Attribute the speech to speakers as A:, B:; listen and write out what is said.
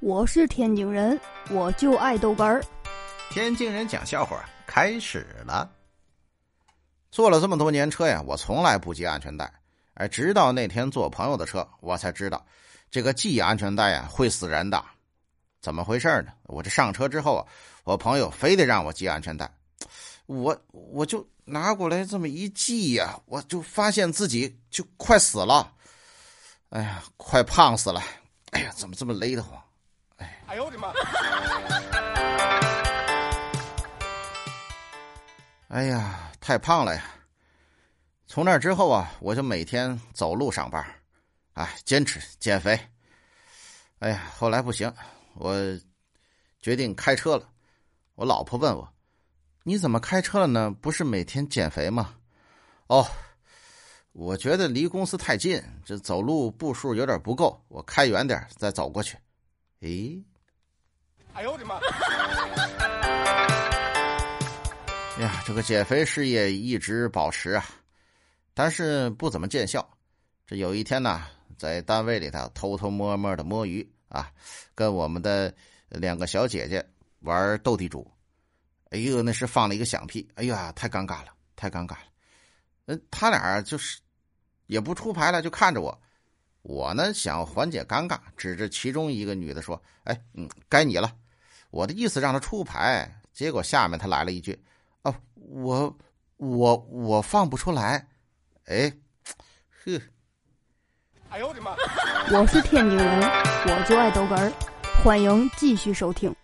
A: 我是天津人，我就爱豆干儿。
B: 天津人讲笑话开始了。坐了这么多年车呀，我从来不系安全带。哎，直到那天坐朋友的车，我才知道这个系安全带呀会死人的。怎么回事呢？我这上车之后啊，我朋友非得让我系安全带，我我就拿过来这么一系呀，我就发现自己就快死了。哎呀，快胖死了！哎呀，怎么这么勒得慌？哎，哎呦我的妈！哎呀，太胖了呀！从那之后啊，我就每天走路上班，哎，坚持减肥。哎呀，后来不行，我决定开车了。我老婆问我：“你怎么开车了呢？不是每天减肥吗？”哦，我觉得离公司太近，这走路步数有点不够，我开远点再走过去。诶，哎呦我的妈！哎呀，这个减肥事业一直保持啊，但是不怎么见效。这有一天呢，在单位里头偷偷摸摸的摸鱼啊，跟我们的两个小姐姐玩斗地主。哎呦，那是放了一个响屁！哎呀，太尴尬了，太尴尬了。嗯，他俩就是也不出牌了，就看着我。我呢想缓解尴尬，指着其中一个女的说：“哎，嗯，该你了。”我的意思让她出牌，结果下面她来了一句：“哦，我我我放不出来。”哎，呵，
A: 哎呦我的妈！我是天津人，我就爱逗哏儿，欢迎继续收听。